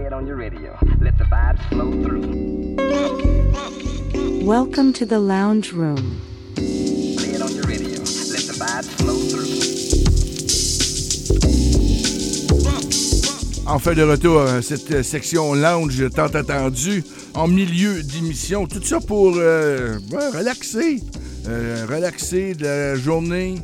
Lay it on your radio. Let the vibes flow through. Welcome to the lounge room. Lay it on your radio. Let the vibes flow through. Enfin de retour à cette section lounge tant attendue en milieu d'émission. Tout ça pour euh, relaxer. Euh, relaxer de la journée.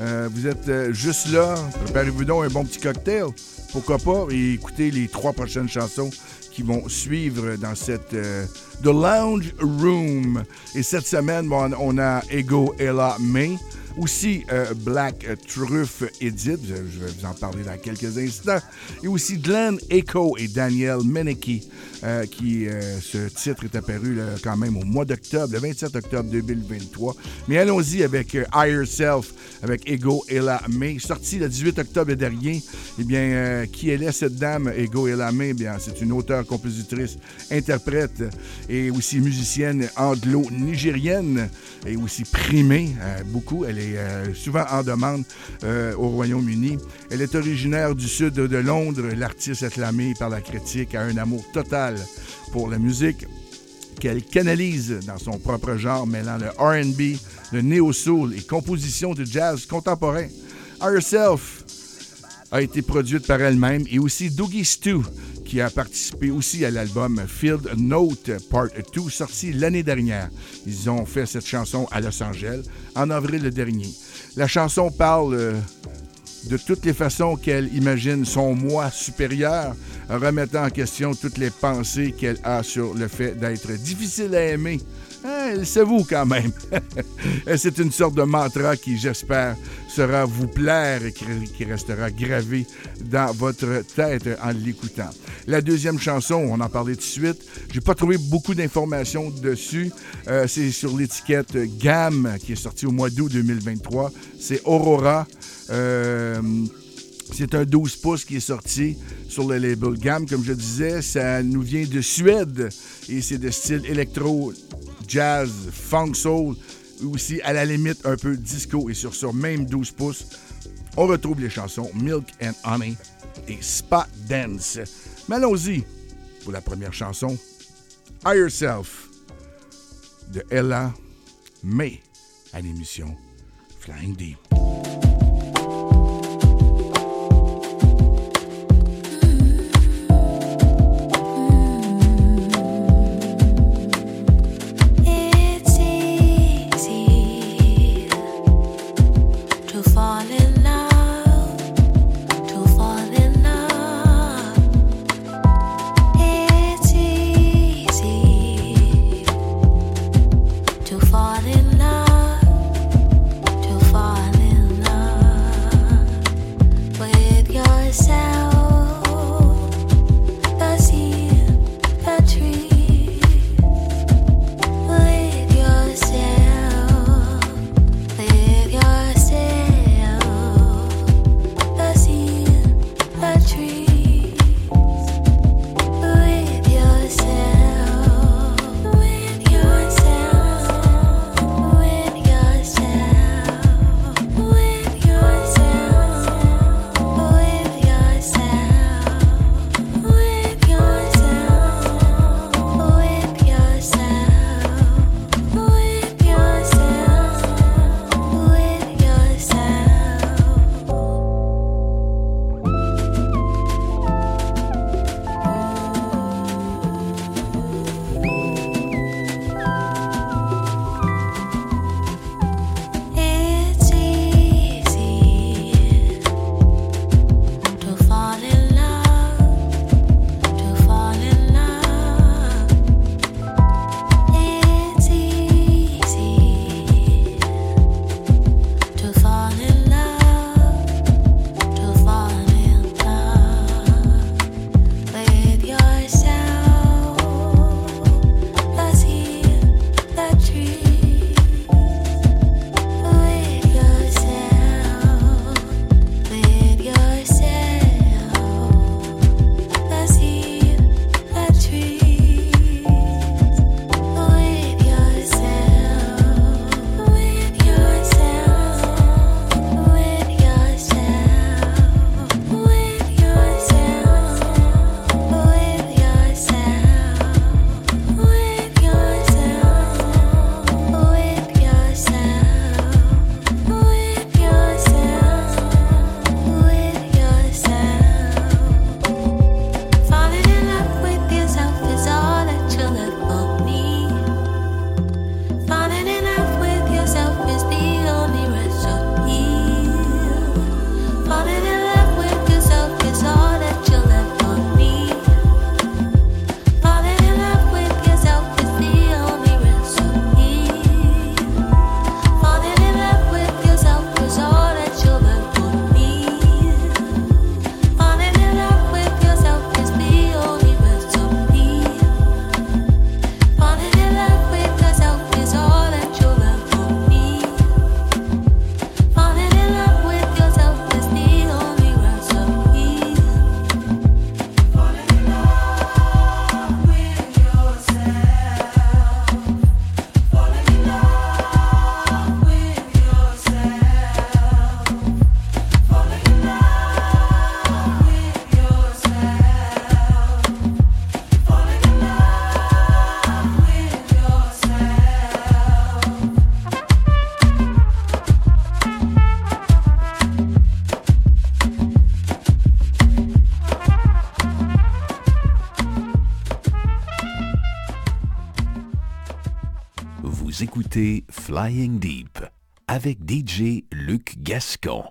Euh, vous êtes euh, juste là. Préparez-vous donc un bon petit cocktail. Pourquoi pas? Et écoutez les trois prochaines chansons qui vont suivre dans cette euh, The Lounge Room. Et cette semaine, bon, on a Ego Ella May. Aussi Black Truth Edit, je, je vais vous en parler dans quelques instants. Et aussi Glenn Echo et Daniel Meneke, euh, qui euh, ce titre est apparu là, quand même au mois d'octobre, le 27 octobre 2023. Mais allons-y avec euh, Higher Self, avec Ego Ella May, sorti le 18 octobre dernier. Eh bien, euh, qui elle est cette dame, Ego Ella May? Eh bien, c'est une auteure, compositrice, interprète et aussi musicienne anglo-nigérienne et aussi primée euh, beaucoup. Elle est souvent en demande au Royaume-Uni. Elle est originaire du sud de Londres. L'artiste acclamée par la critique a un amour total pour la musique qu'elle canalise dans son propre genre, mêlant le RB, le néo-soul et composition de jazz contemporain. Herself a été produite par elle-même et aussi Doogie Stew, qui a participé aussi à l'album Field Note Part 2, sorti l'année dernière. Ils ont fait cette chanson à Los Angeles en avril dernier. La chanson parle euh, de toutes les façons qu'elle imagine son moi supérieur, remettant en question toutes les pensées qu'elle a sur le fait d'être difficile à aimer. Hein, Elle s'avoue quand même. C'est une sorte de mantra qui, j'espère, sera vous plaire et qui restera gravé dans votre tête en l'écoutant. La deuxième chanson, on en parlait tout de suite. J'ai pas trouvé beaucoup d'informations dessus. Euh, c'est sur l'étiquette Gamme qui est sortie au mois d'août 2023. C'est Aurora. Euh, c'est un 12 pouces qui est sorti sur le label Gamme. Comme je disais, ça nous vient de Suède et c'est de style électro, jazz, funk soul, ou aussi à la limite un peu disco. Et sur ce même 12 pouces, on retrouve les chansons Milk and Honey et Spot Dance. Mais allons-y pour la première chanson, Higher Self de Ella May à l'émission Flying Deep. Avec DJ Luc Gascon.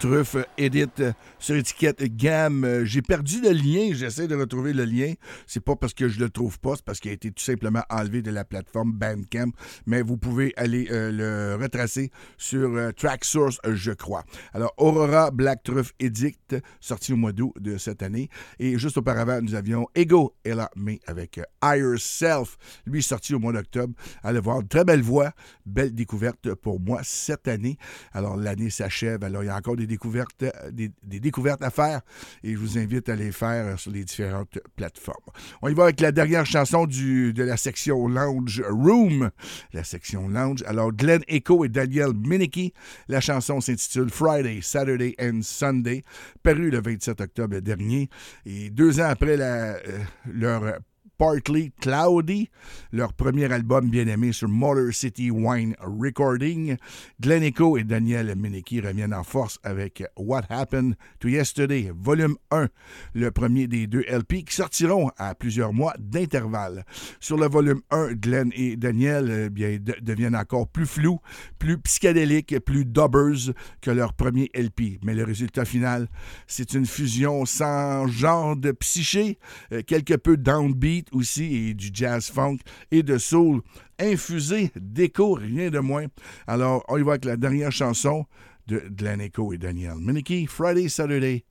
Black Truff Edit euh, sur étiquette gamme. Euh, J'ai perdu le lien, j'essaie de retrouver le lien. C'est pas parce que je le trouve pas, c'est parce qu'il a été tout simplement enlevé de la plateforme Bandcamp, mais vous pouvez aller euh, le retracer sur Tracksource, je crois. Alors, Aurora Black Truff Edit, sorti au mois d'août de cette année. Et juste auparavant, nous avions Ego Ella May avec euh, Higher Self, lui sorti au mois d'octobre. Allez voir, très belle voix, belle découverte pour moi cette année. Alors, l'année s'achève. Alors, il y a encore des découvertes, des, découvertes à faire et je vous invite à les faire euh, sur les différentes plateformes. On y va avec la dernière chanson de la section Lounge Room. La section Lounge. Alors, Glenn Echo et Daniel Minicki. La chanson s'intitule Friday, Saturday and Sunday, paru le 27 octobre dernier. Et deux ans après euh, leur Partly Cloudy, leur premier album bien aimé sur Motor City Wine Recording. Glenn Echo et Daniel Minicki reviennent en force avec What Happened to Yesterday, volume 1, le premier des deux LP qui sortiront à plusieurs mois d'intervalle. Sur le volume 1, Glenn et Daniel euh, deviennent encore plus flous, plus psychédéliques, plus dubbers que leur premier LP. Mais le résultat final, c'est une fusion sans genre de psyché, euh, quelque peu downbeat aussi, et du jazz funk et de soul infusé d'écho, rien de moins. Alors, on y va avec la dernière chanson de Glenn Echo et Daniel Minicki, Friday, Saturday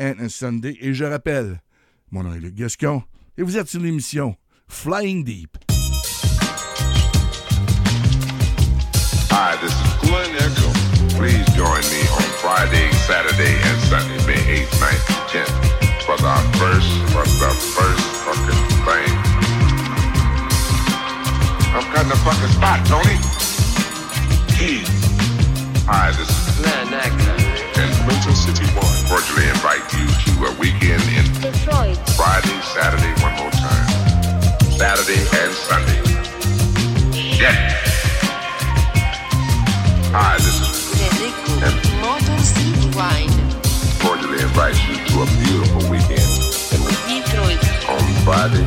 and Sunday. Et je rappelle, mon nom est Luc Gascon, et vous êtes sur l'émission Flying Deep. Hi, this is Glenn Echo. Please join me on Friday, Saturday, and Sunday, May 8th, 9th, and 10th for the first, for the first fucking thing. I'm cutting the fucking spot, Tony. Keys. Hi, this is Glenn Echo. And Motor City One cordially invite you to a weekend in Detroit. Friday, Saturday, one more time. Saturday and Sunday. Shit. Hi, this is Federico. Motor City Wine. cordially invite you to a beautiful weekend in Detroit. on Friday.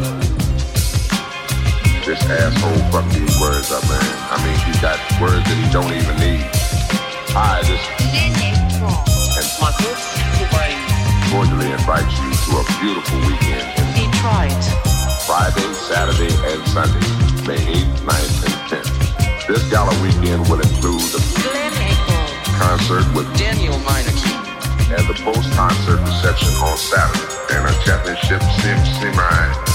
This asshole fucked these words up, man. I mean, he got words that he don't even need. I just and Motor City Wine. cordially invite you to a beautiful weekend in Detroit. Friday, Saturday, and Sunday, May 8th, 9th, and 10th. This gala weekend will include a concert with Daniel Meineke. and the post-concert reception on Saturday, and a championship sim semi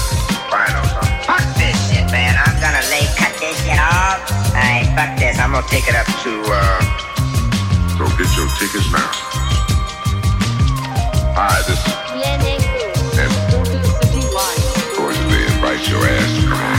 final. Fuck this shit, man. I'm gonna lay cut this shit off. Alright, fuck this. I'm gonna take it up To uh, so get your tickets now. Hi, this is Glen and Motor City Wine. cordially invite your ass to come on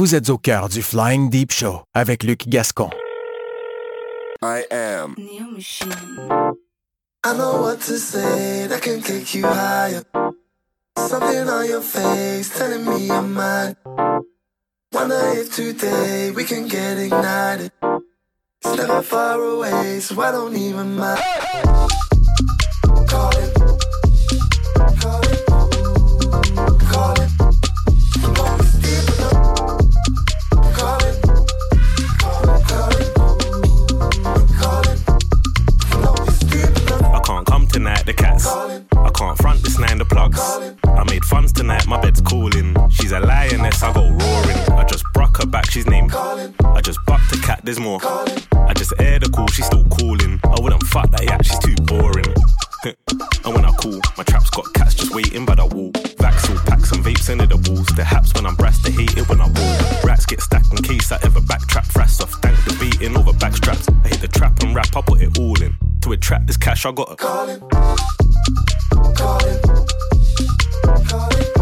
Vous êtes au cœur du Flying Deep Show avec Luc Gascon. I am. I know what to say that can take you higher. Something on your face telling me you're mine. Wonder if today we can get ignited. It's never far away, so I don't even mind. Call it. tonight, the cats. I can't front this nine, the plugs. I made funds tonight, my bed's calling. She's a lioness, I go roaring. I just broke her back, she's named. I just bucked a cat, there's more. I just aired a call, she's still calling. I wouldn't fuck that yak, she's too boring. and when I call, my trap's got cats just waiting by the wall. Vax all packs and vapes into the walls. The haps when I'm brass, they hate it when I roll. Rats get stacked in case I ever backtrap. Frass off, thank the beating over backstraps. I hit the trap and rap, I put it all in. To attract this cash, I gotta call it. Calling. Calling. Calling. Calling.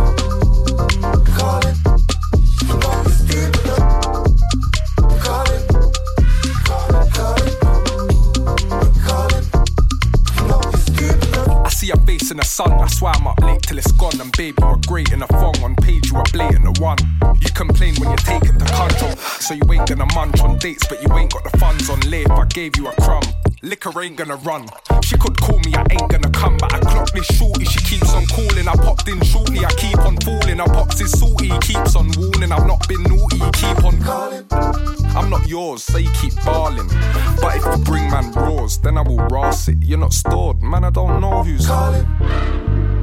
See face in the sun, that's why I'm up late till it's gone. And babe, you are great in a thong on page, you are blatant the one. You complain when you're taking the control, so you ain't gonna munch on dates, but you ain't got the funds on lay if I gave you a crumb. Liquor ain't gonna run. She could call me, I ain't gonna come, but I clock this shorty. She keeps on calling. I popped in shortly, I keep on falling. I pops is salty, he keeps on warning. I've not been naughty, keep on calling. I'm not yours, so you keep barling. But if you bring man raws, then I will ras it. You're not stored, man. I don't know who's calling.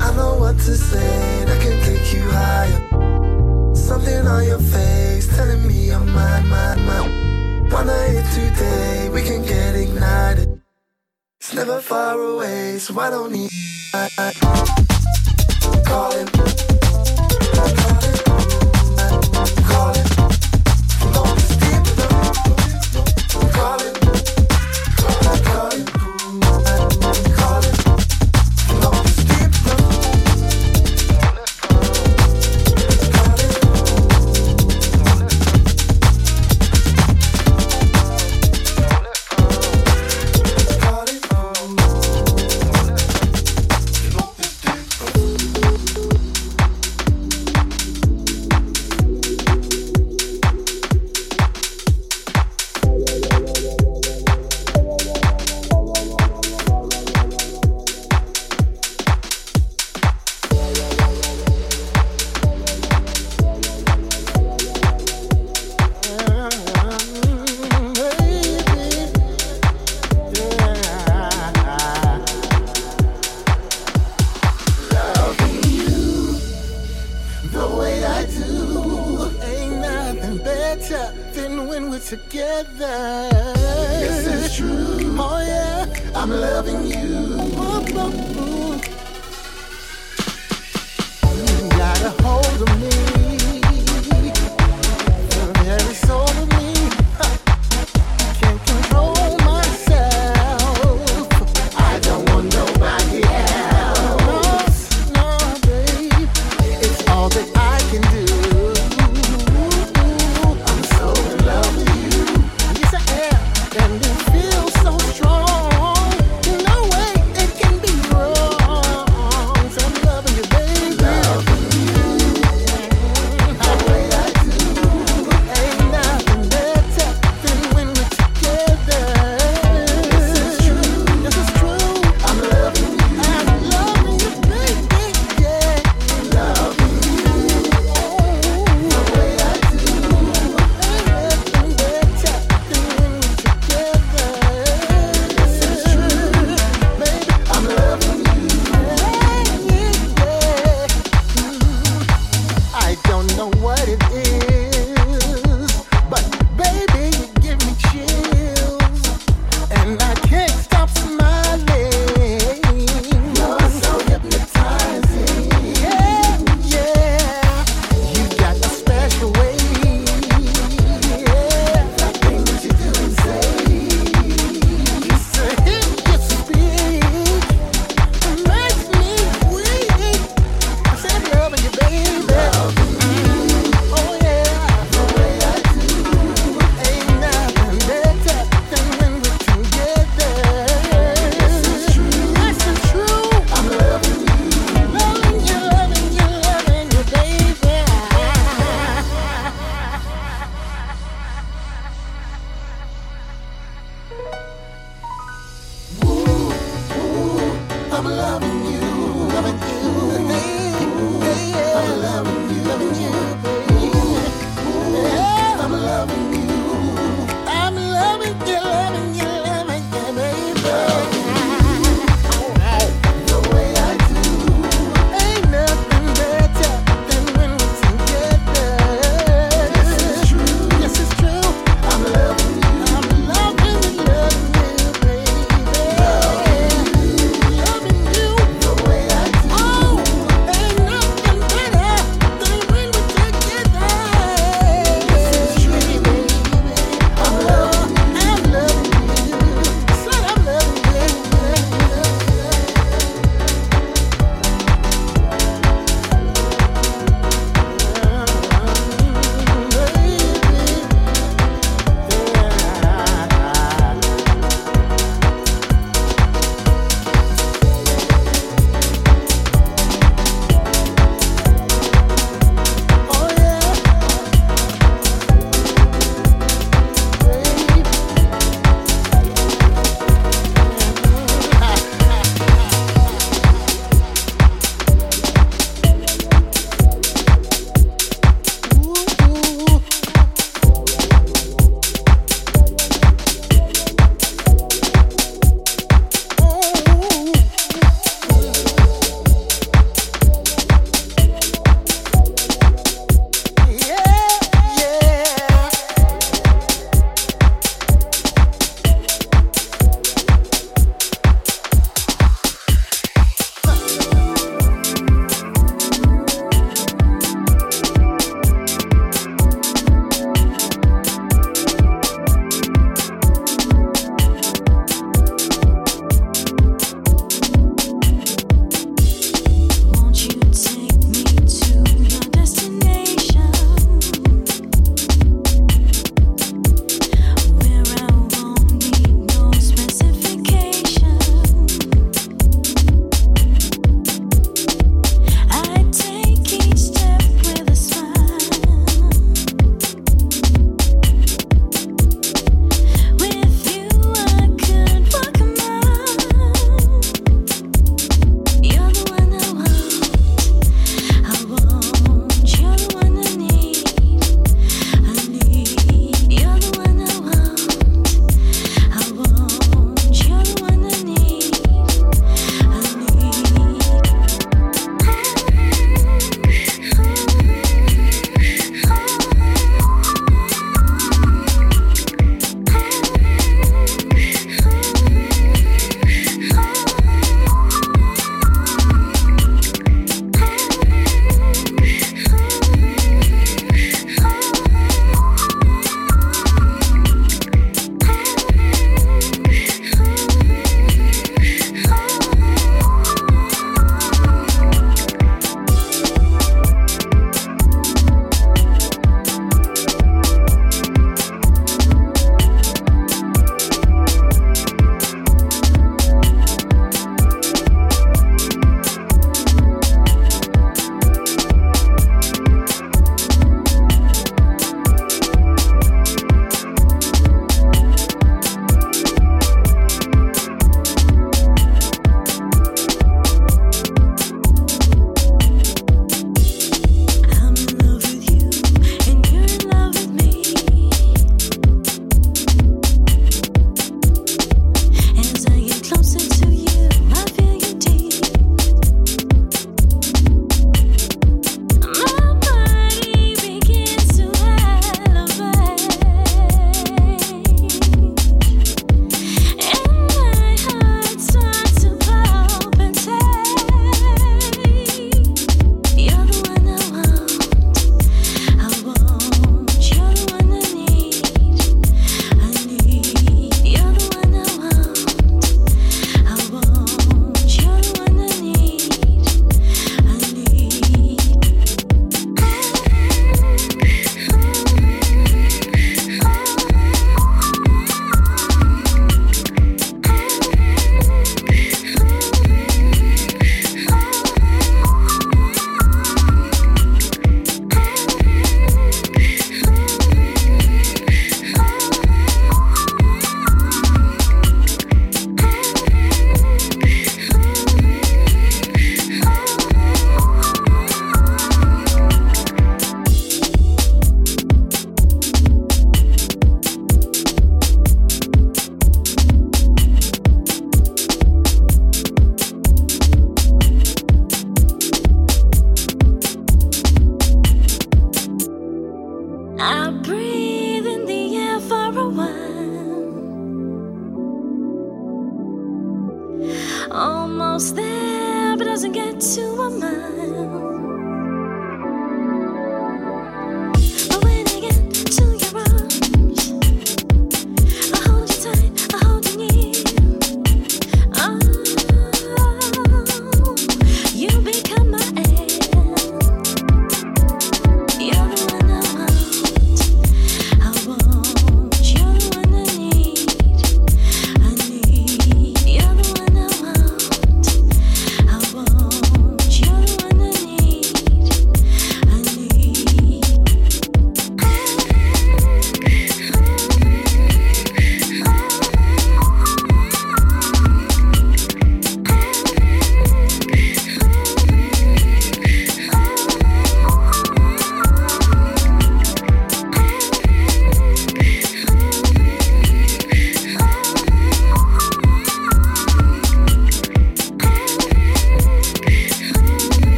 I know what to say that can take you higher. Something on your face telling me you're mine, mine, mine. Wonder if today we can get ignited. It's never far away, so I don't need. Calling. Calling.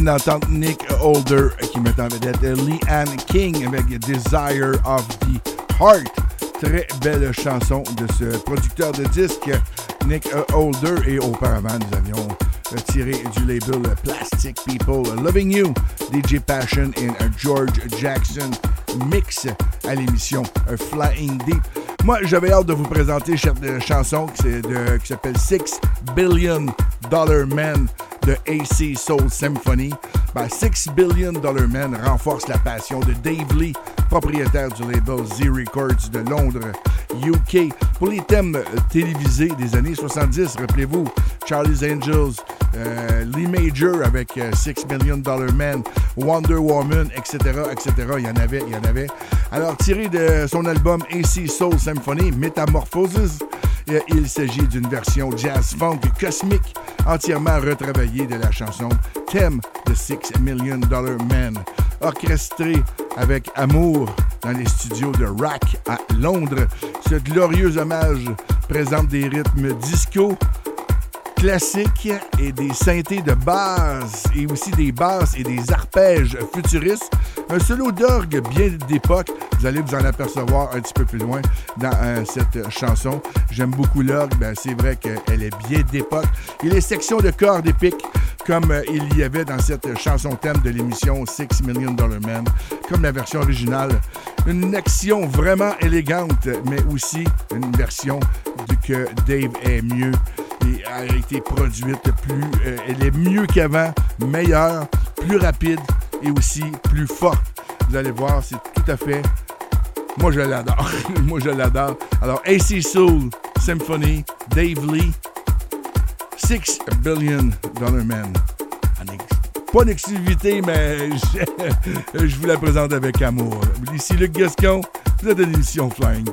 D'entendre Nick Holder qui met en vedette Lee Ann King avec Desire of the Heart. Très belle chanson de ce producteur de disques, Nick Holder. Et auparavant, nous avions tiré du label Plastic People Loving You, DJ Passion et George Jackson mix à l'émission Flying Deep. Moi, j'avais hâte de vous présenter cette chanson qui s'appelle Six Billion Dollar Man de AC Soul Symphony. Ben, Six Billion Dollar Man renforce la passion de Dave Lee, propriétaire du label Z Records de Londres, UK. Pour les thèmes télévisés des années 70, rappelez-vous, Charlie's Angels, euh, Lee Major avec euh, Six Million Dollar Man, Wonder Woman, etc., etc. Il y en avait, il y en avait. Alors, tiré de son album AC Soul Symphony, Metamorphosis, euh, il s'agit d'une version jazz funk cosmique entièrement retravaillée de la chanson thème de Six Million Dollar Man, orchestré avec amour dans les studios de Rack à Londres. Ce glorieux hommage présente des rythmes disco, classiques et des synthés de base et aussi des basses et des arpèges futuristes. Un solo d'orgue bien d'époque. Vous allez vous en apercevoir un petit peu plus loin dans euh, cette chanson. J'aime beaucoup l'orgue. Ben, c'est vrai qu'elle est bien d'époque. Et les sections de cordes épiques comme euh, il y avait dans cette chanson thème de l'émission Six Million Dollar Man, comme la version originale. Une action vraiment élégante, mais aussi une version que Dave est mieux et a été produite plus. euh, elle est mieux qu'avant, meilleure, plus rapide et aussi plus forte. Vous allez voir, c'est tout à fait. Moi, je l'adore. Moi, je l'adore. Alors, AC Soul Symphony, Dave Lee, Six Billion Dollar Man. Pas d'exclusivité, mais je, vous la présente avec amour. Ici Luc Gascon, vous êtes l'émission Flying.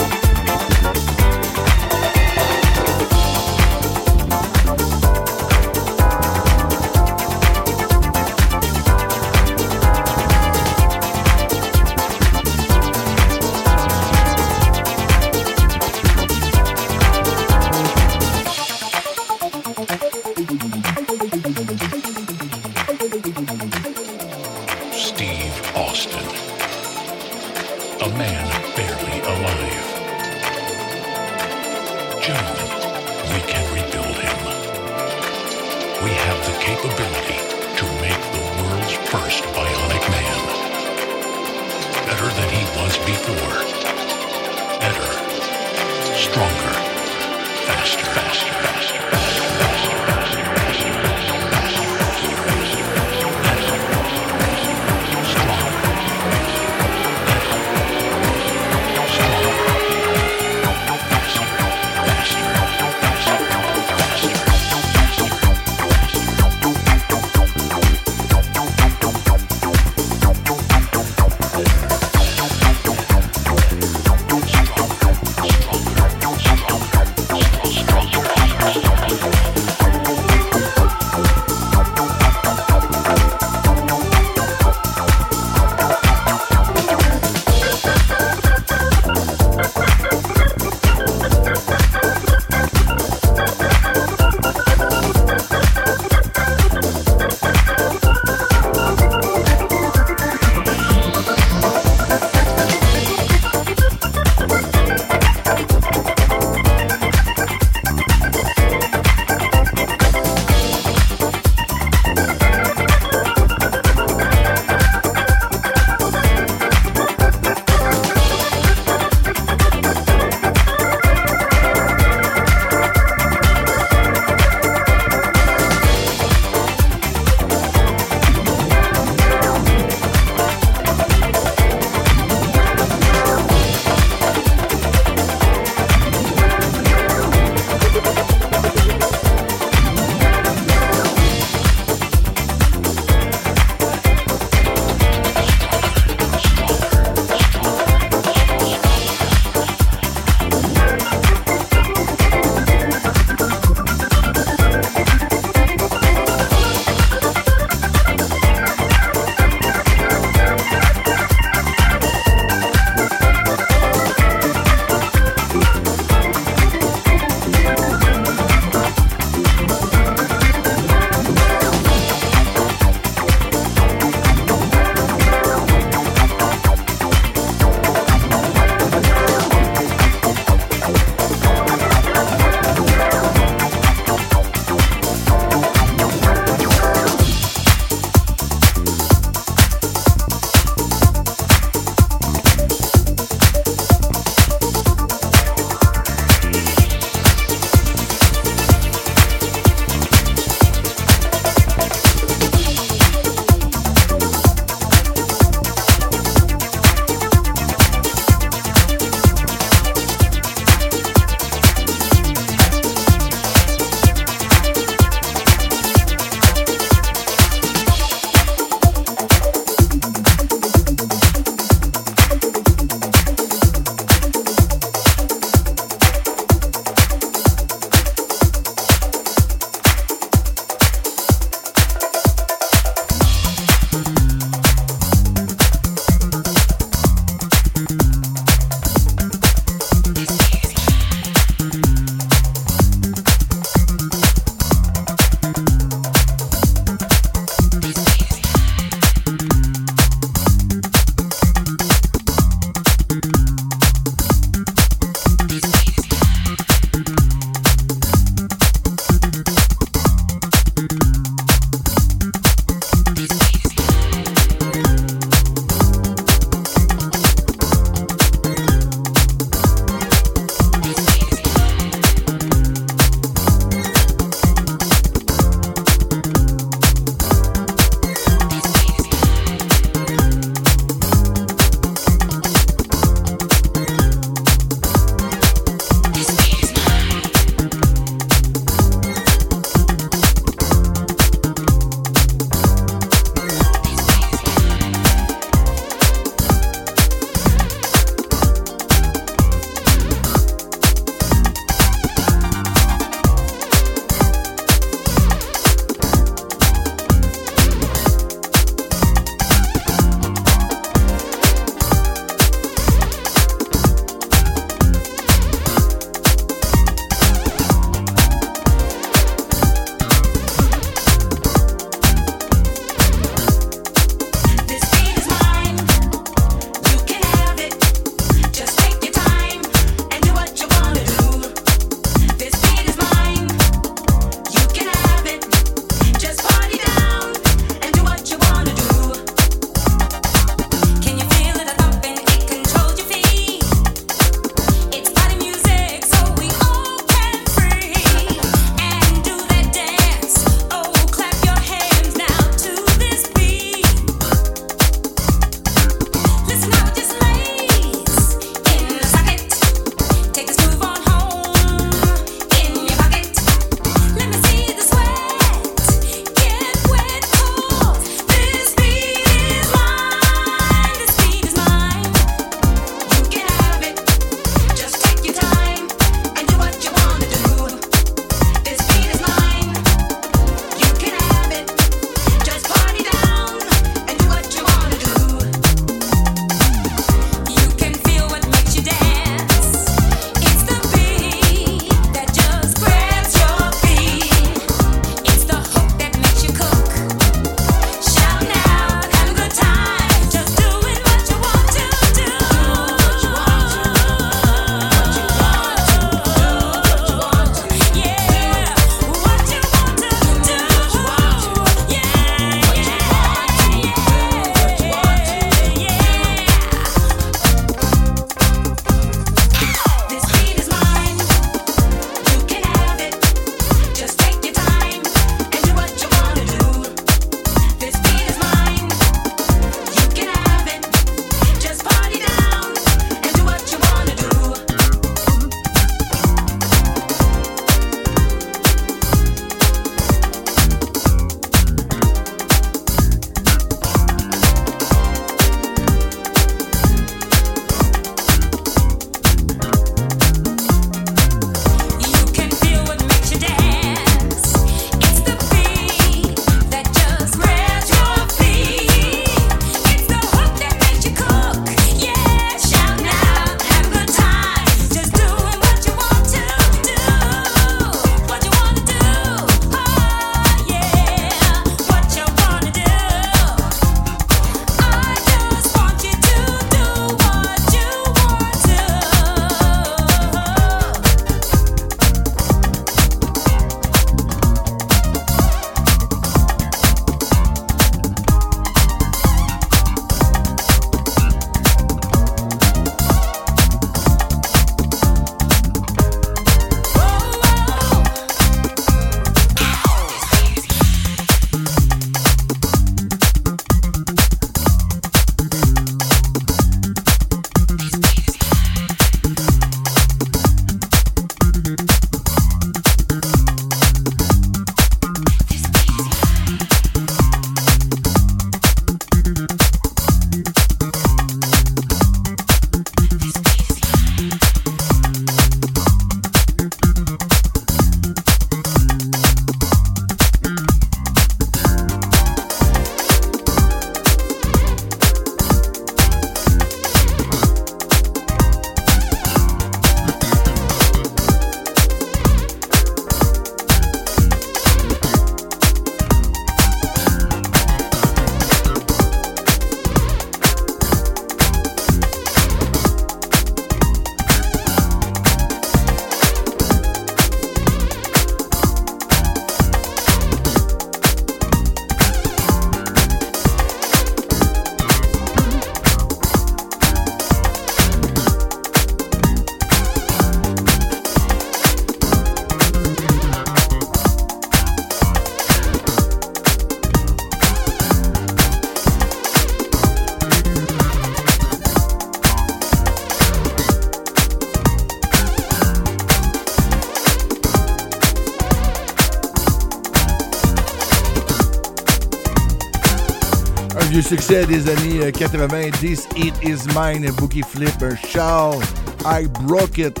Vieux succès des années euh, 80, This It Is Mine, Boogie Flip, un Charles, I Broke It.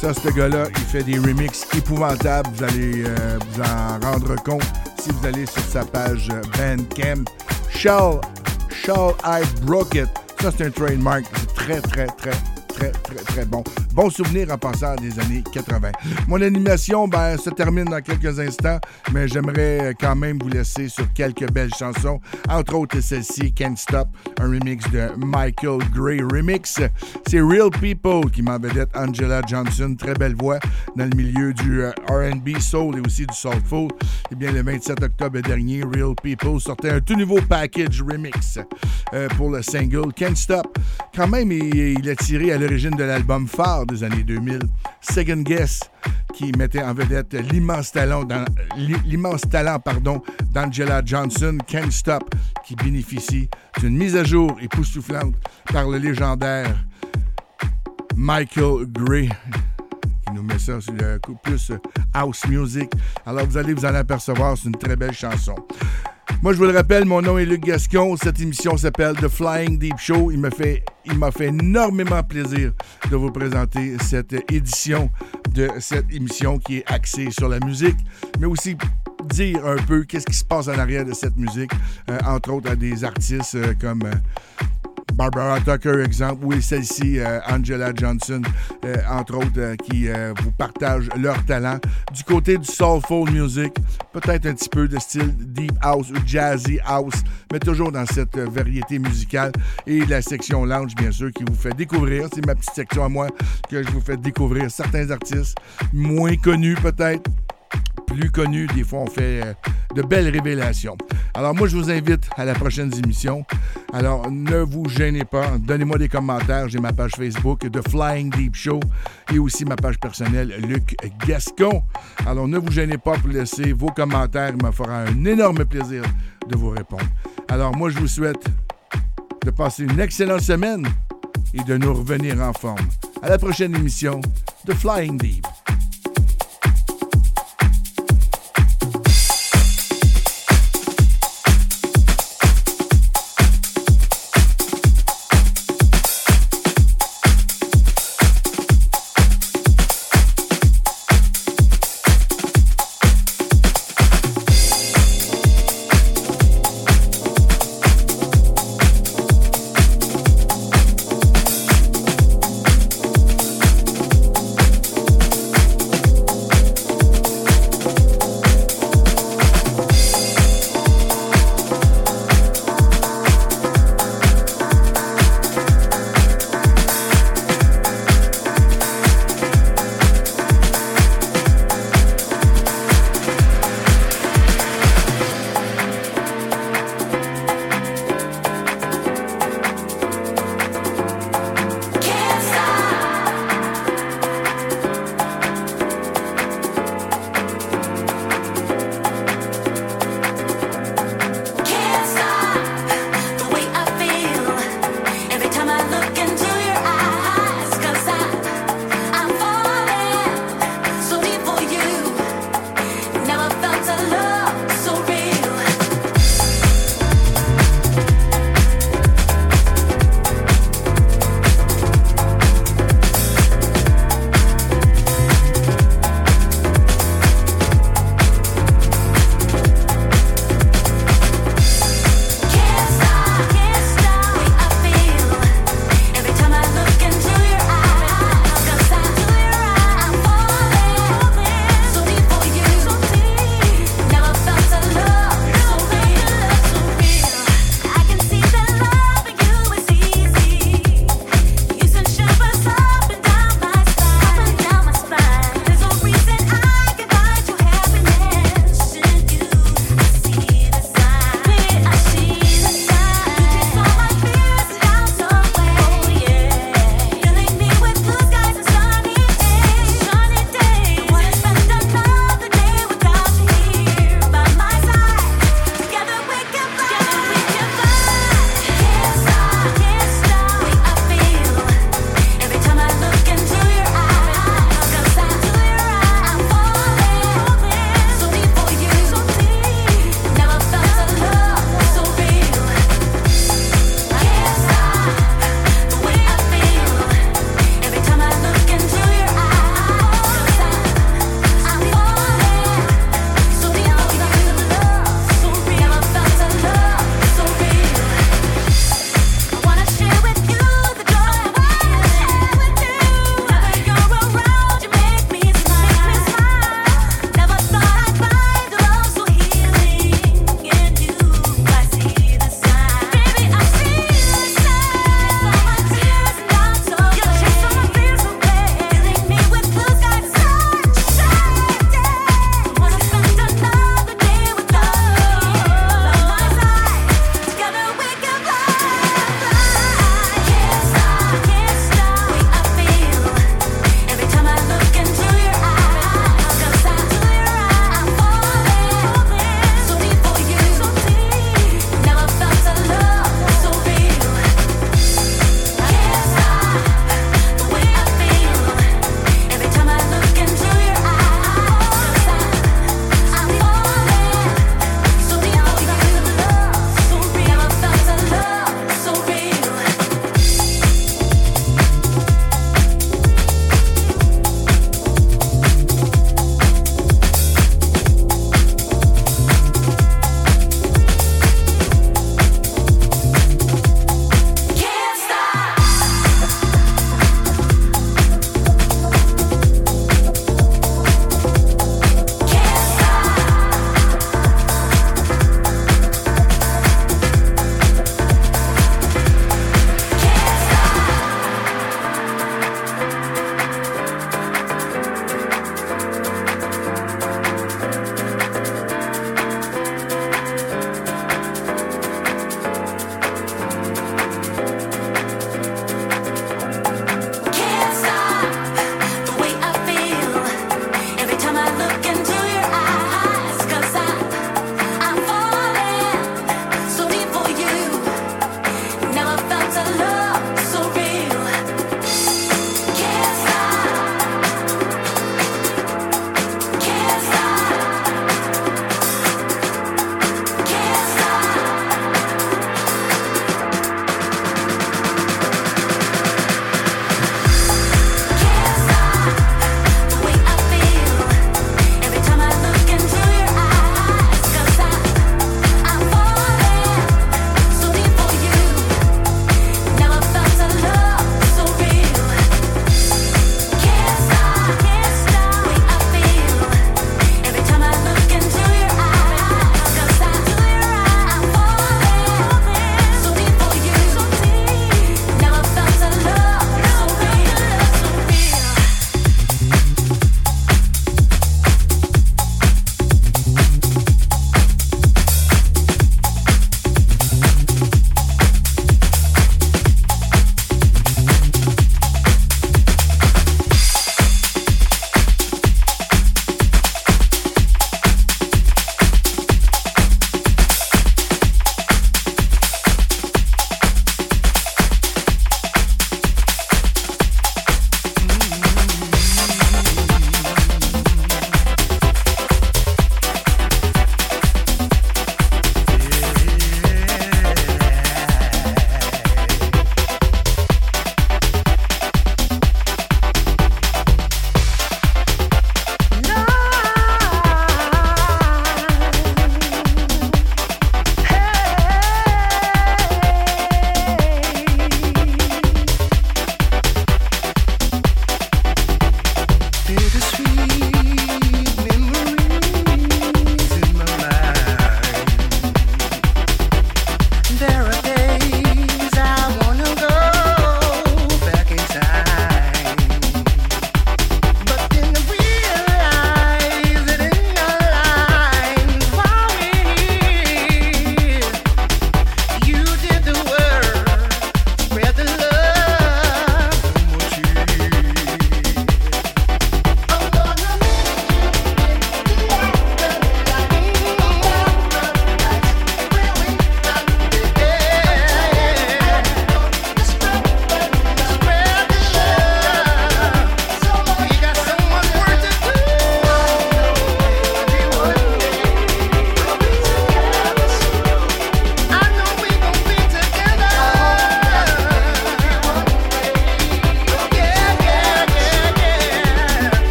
Ça, ce gars-là, il fait des remixes épouvantables. Vous allez euh, vous en rendre compte si vous allez sur sa page euh, Bandcamp. Charles, Charles, I Broke It. Ça, c'est un trademark. C'est très, très, très, très, très, très bon. Bon souvenir en passant des années 80. Mon animation ben, se termine dans quelques instants, mais j'aimerais quand même vous laisser sur quelques belles chansons. Entre autres, celle-ci, Can't Stop, un remix de Michael Gray Remix. C'est Real People qui m'en vedette Angela Johnson, très belle voix dans le milieu du euh, RB Soul et aussi du Soulful. Eh bien, le 27 octobre dernier, Real People sortait un tout nouveau package remix euh, pour le single Can't Stop. Quand même, il, est tiré à l'origine de l'album phare des années 2000, Second Guess, qui mettait en vedette l'immense talent, l'immense talent pardon, d'Angela Johnson, Can't Stop, qui bénéficie d'une mise à jour époustouflante par le légendaire Michael Gray qui nous met ça sur le coup plus house music. Alors vous allez vous en apercevoir, c'est une très belle chanson. Moi, je vous le rappelle, mon nom est Luc Gascon. Cette émission s'appelle The Flying Deep Show. Il m'a fait, il m'a fait énormément plaisir de vous présenter cette édition de cette émission qui est axée sur la musique, mais aussi dire un peu qu'est-ce qui se passe en arrière de cette musique, euh, entre autres à des artistes euh, comme euh, Barbara Tucker, exemple, ou celle-ci, euh, Angela Johnson, euh, entre autres, euh, qui vous partagent leur talent. Du côté du soulful music, peut-être un petit peu de style deep house ou jazzy house, mais toujours dans cette variété musicale. Et la section lounge, bien sûr, qui vous fait découvrir, c'est ma petite section à moi, que je vous fais découvrir certains artistes moins connus peut-être plus connus. Des fois, on fait euh, de belles révélations. Alors, moi, je vous invite à la prochaine émission. Alors, ne vous gênez pas. Donnez-moi des commentaires. J'ai ma page Facebook The Flying Deep Show et aussi ma page personnelle Luc Gascon. Alors, ne vous gênez pas pour laisser vos commentaires. Il me fera un énorme plaisir de vous répondre. Alors, moi, je vous souhaite de passer une excellente semaine et de nous revenir en forme. À la prochaine émission de Flying Deep.